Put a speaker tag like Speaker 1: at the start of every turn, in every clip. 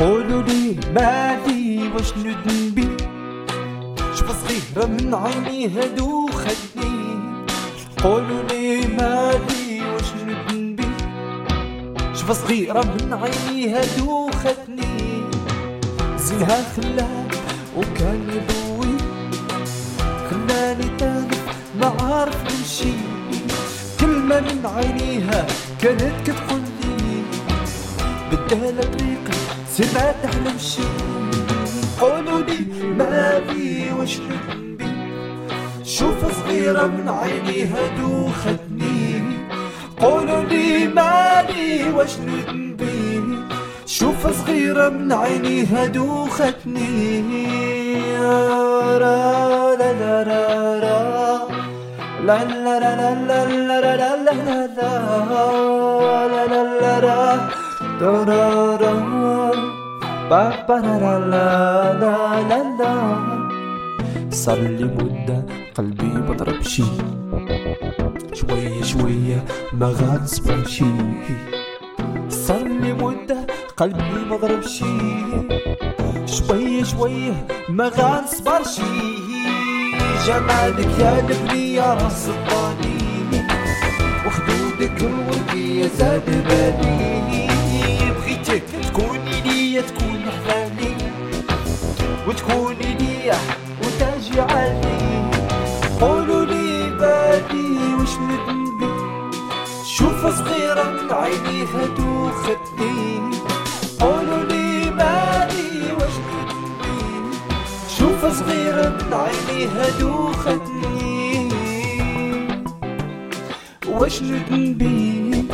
Speaker 1: قولوا لي مالي واش ندنبي شوف صغيرة من عيني هادو خدني. قولوا لي مالي واش ندنبي شوف صغيرة من عيني هادو خدني. زينها خلان وكان يضوي خلاني تاني ما عارف نمشي كلمة من عينيها كانت كتقول لي بدها طريقة تحلمش قولوا لي ما واش نبي شوف صغيرة من عينيها دوختني قولوا لي مالي واش نبي شوف صغيرة من عينيها دوختني را لا لا را را لا لا لا لا لا لا لا لا لا لا لا لا لا را با با لا لا لا لا لا صار لي مدة قلبي بضرب شي شوية شوية ما غنصبر شي صار لي مدة قلبي مضرب شي شوية شوية ما غنصبر جمالك يا لبني يا راس الطاني وخدودك الورقية زاد بالي بغيتك تكوني ليا تكون وتكوني ليا وتاجي علي قولوا لي بادي وش ندمي شوف صغيرة عينيها تخدي قولوا لي بادي وش ندمي شوف صغيرة عينيها تخدي وش ندمي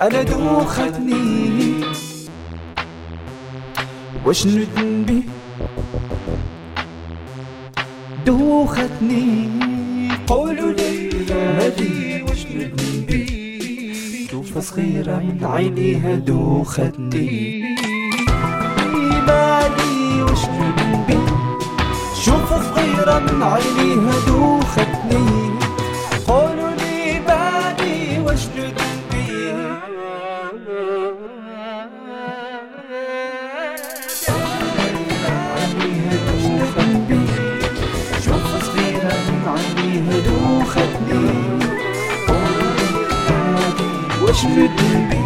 Speaker 1: أنا دوختني وشنو ذنبي دوختني. قولوا لي هدي وشنو ذنبي توفة صغيرة من عينيها دوختني. مالي وشنو ذنبي شوفة صغيرة من عينيها دوختني. خدني هدوء خدني قربي أمتي واشمت قلبي